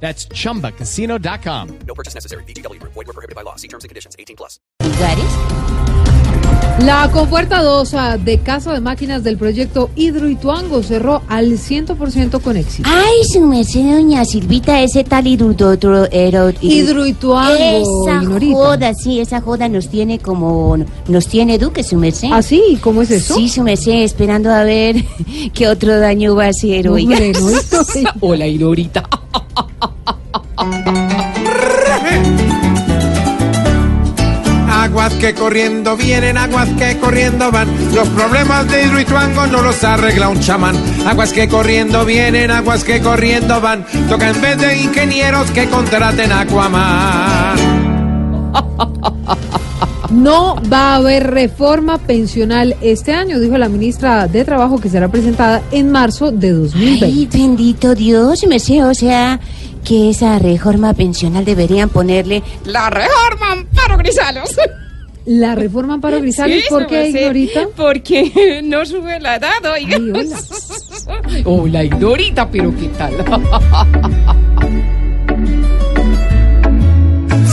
That's chumbacasino.com. No purchase necessary. BGW. Void were prohibited by law. See terms and conditions. 18 plus. lugares. La compuerta 2 de Casa de Máquinas del proyecto Hidroituango cerró al 100% con éxito. Ay, su merced, doña Silvita, ese tal hidrototro... Hidroituango, Esa Ignorita. joda, sí, esa joda nos tiene como... Nos tiene Duque, su merced. ¿Ah, sí? ¿Cómo es eso? Sí, su merced, esperando a ver qué otro daño va a hacer, oiga. Hombre, ¿no? Hola, Ignorita. Aguas que corriendo vienen, aguas que corriendo van. Los problemas de Hidroituango no los arregla un chamán. Aguas que corriendo vienen, aguas que corriendo van. Toca en vez de ingenieros que contraten Aquaman. No va a haber reforma pensional este año, dijo la ministra de Trabajo, que será presentada en marzo de 2020. Ay, bendito Dios, su merced, o sea, que esa reforma pensional deberían ponerle... La reforma Amparo Grisalos. La reforma Amparo Grisales, Sí, ¿por qué, Ignorita? Porque no sube la edad, oiga. Ay, hola. Hola, Ignorita, pero ¿qué tal?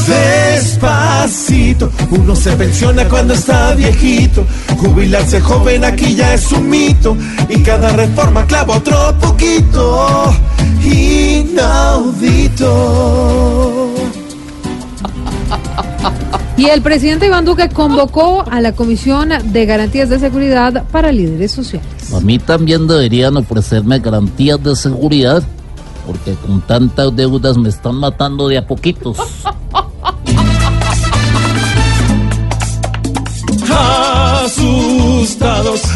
Despacito, uno se pensiona cuando está viejito. Jubilarse joven aquí ya es un mito. Y cada reforma clava otro poquito. Inaudito. Y el presidente Iván Duque convocó a la Comisión de Garantías de Seguridad para Líderes Sociales. A mí también deberían ofrecerme garantías de seguridad, porque con tantas deudas me están matando de a poquitos.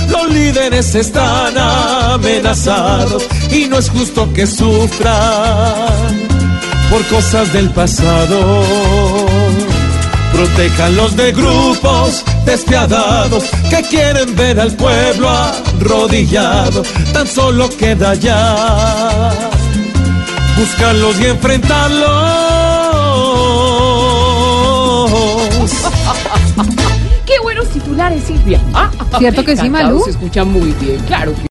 los líderes están amenazados y no es justo que sufran por cosas del pasado. Protéjanlos de grupos despiadados que quieren ver al pueblo arrodillado. Tan solo queda ya buscarlos y enfrentarlos. Titulares, Silvia. Ah, ¿Cierto que sí, Malú? Se escucha muy bien, claro que